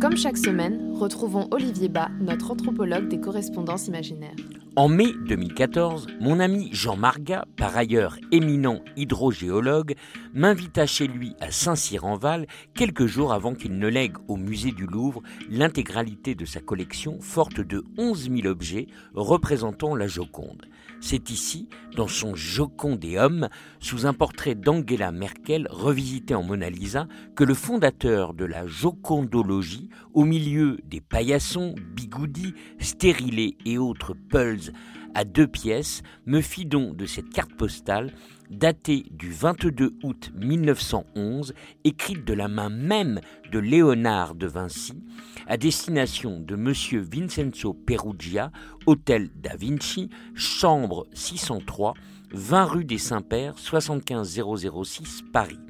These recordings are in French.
Comme chaque semaine, retrouvons Olivier Bas, notre anthropologue des correspondances imaginaires. En mai 2014, mon ami Jean Marga, par ailleurs éminent hydrogéologue, m'invita chez lui à Saint-Cyr-en-Val quelques jours avant qu'il ne lègue au musée du Louvre l'intégralité de sa collection forte de 11 000 objets représentant la Joconde. C'est ici, dans son Jocondéum, sous un portrait d'Angela Merkel revisité en Mona Lisa, que le fondateur de la jocondologie, au milieu des paillassons, bigoudis, stérilés et autres à deux pièces, me fit don de cette carte postale datée du 22 août 1911, écrite de la main même de Léonard de Vinci, à destination de M. Vincenzo Perugia, Hôtel da Vinci, chambre 603, 20 rue des Saints-Pères, 75006 Paris.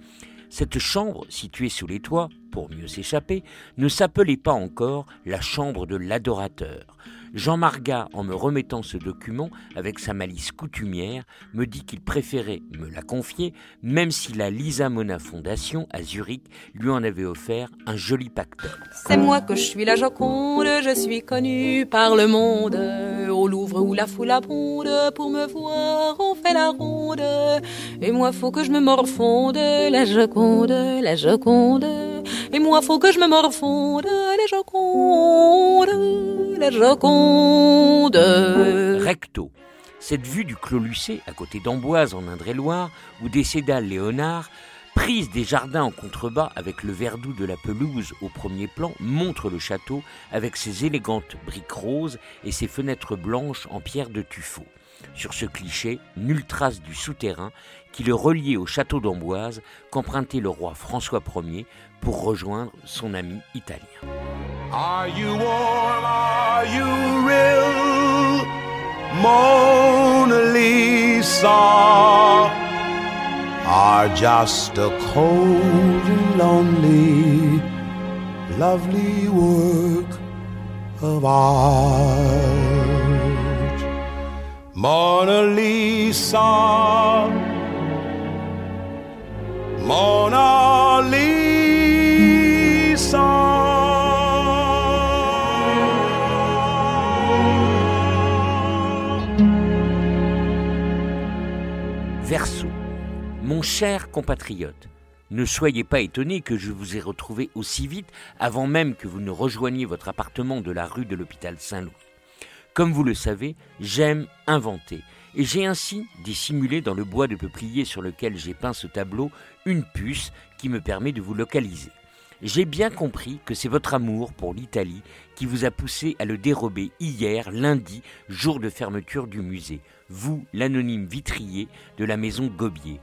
Cette chambre, située sous les toits, pour mieux s'échapper, ne s'appelait pas encore la chambre de l'adorateur. Jean Marga, en me remettant ce document avec sa malice coutumière, me dit qu'il préférait me la confier, même si la Lisa Mona Fondation à Zurich lui en avait offert un joli pactole. C'est moi que je suis la Joconde, je suis connue par le monde. Au Louvre où la foule abonde, pour me voir, on fait la ronde. Et moi, faut que je me morfonde, la Joconde, la Joconde. Et moi, faut que je me morfonde, la Joconde, la Joconde. Recto. Cette vue du Clos Lucé, à côté d'Amboise en Indre-et-Loire, où décéda Léonard, prise des jardins en contrebas avec le verdou de la pelouse au premier plan, montre le château avec ses élégantes briques roses et ses fenêtres blanches en pierre de tuffeau. Sur ce cliché, nulle trace du souterrain qui le reliait au château d'Amboise qu'empruntait le roi François Ier pour rejoindre son ami italien. Are you? Are you real? Are just a cold and lonely, lovely work of art. Mona Lisa, Mona Mon cher compatriote, ne soyez pas étonné que je vous ai retrouvé aussi vite avant même que vous ne rejoigniez votre appartement de la rue de l'hôpital Saint-Louis. Comme vous le savez, j'aime inventer et j'ai ainsi dissimulé dans le bois de peuplier sur lequel j'ai peint ce tableau une puce qui me permet de vous localiser. J'ai bien compris que c'est votre amour pour l'Italie qui vous a poussé à le dérober hier, lundi, jour de fermeture du musée, vous, l'anonyme vitrier de la maison Gobier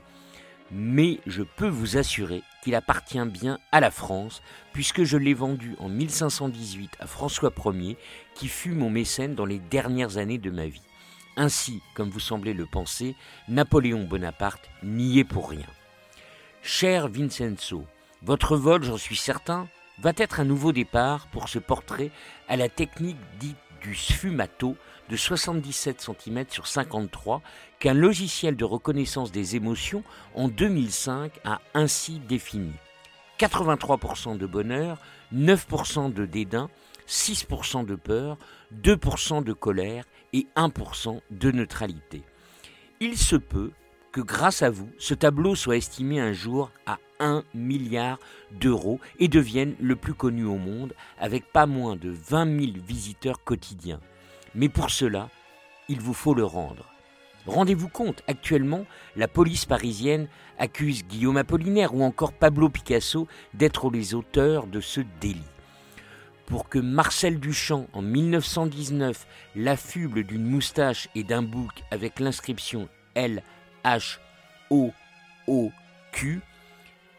mais je peux vous assurer qu'il appartient bien à la France, puisque je l'ai vendu en 1518 à François Ier, qui fut mon mécène dans les dernières années de ma vie. Ainsi, comme vous semblez le penser, Napoléon Bonaparte n'y est pour rien. Cher Vincenzo, votre vol, j'en suis certain, va être un nouveau départ pour ce portrait à la technique dite du sfumato de 77 cm sur 53 qu'un logiciel de reconnaissance des émotions en 2005 a ainsi défini. 83% de bonheur, 9% de dédain, 6% de peur, 2% de colère et 1% de neutralité. Il se peut grâce à vous, ce tableau soit estimé un jour à 1 milliard d'euros et devienne le plus connu au monde avec pas moins de 20 000 visiteurs quotidiens. Mais pour cela, il vous faut le rendre. Rendez-vous compte, actuellement, la police parisienne accuse Guillaume Apollinaire ou encore Pablo Picasso d'être les auteurs de ce délit. Pour que Marcel Duchamp, en 1919, l'affuble d'une moustache et d'un bouc avec l'inscription L H O O Q,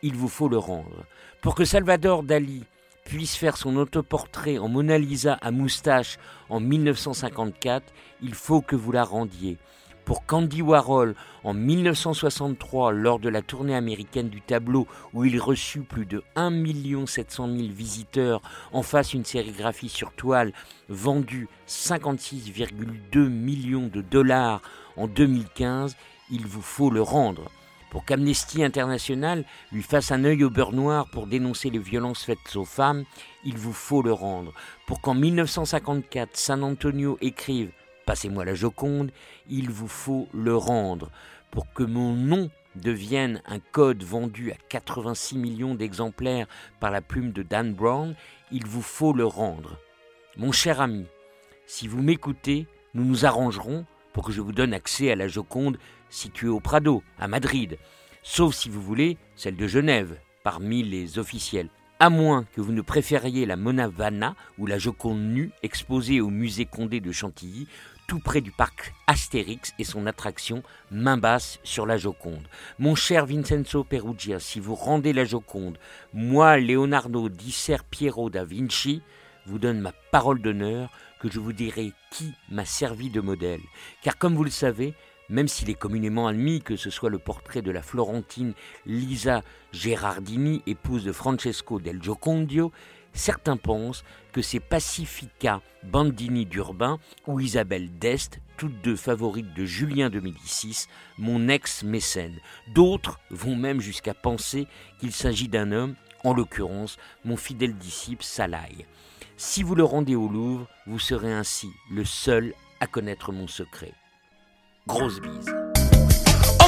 il vous faut le rendre. Pour que Salvador Dali puisse faire son autoportrait en Mona Lisa à moustache en 1954, il faut que vous la rendiez. Pour Candy Warhol en 1963 lors de la tournée américaine du tableau où il reçut plus de 1 700 000 visiteurs en face une sérigraphie sur toile vendue 56,2 millions de dollars en 2015, il vous faut le rendre. Pour qu'Amnesty International lui fasse un œil au beurre noir pour dénoncer les violences faites aux femmes, il vous faut le rendre. Pour qu'en 1954, San Antonio écrive Passez-moi la Joconde, il vous faut le rendre. Pour que mon nom devienne un code vendu à 86 millions d'exemplaires par la plume de Dan Brown, il vous faut le rendre. Mon cher ami, si vous m'écoutez, nous nous arrangerons que je vous donne accès à la Joconde située au Prado, à Madrid, sauf si vous voulez celle de Genève, parmi les officiels. À moins que vous ne préfériez la Mona Vanna ou la Joconde nue exposée au musée Condé de Chantilly, tout près du parc Astérix et son attraction main basse sur la Joconde. Mon cher Vincenzo Perugia, si vous rendez la Joconde, moi, Leonardo di Ser Piero da Vinci, vous donne ma parole d'honneur que je vous dirai qui m'a servi de modèle. Car comme vous le savez, même s'il est communément admis que ce soit le portrait de la Florentine Lisa Gerardini, épouse de Francesco del Giocondio, certains pensent que c'est Pacifica Bandini d'Urbain ou Isabelle d'Est, toutes deux favorites de Julien de Médicis, mon ex-mécène. D'autres vont même jusqu'à penser qu'il s'agit d'un homme, en l'occurrence mon fidèle disciple Salaï. Si vous le rendez au Louvre, vous serez ainsi le seul à connaître mon secret. Grosse bise. Oh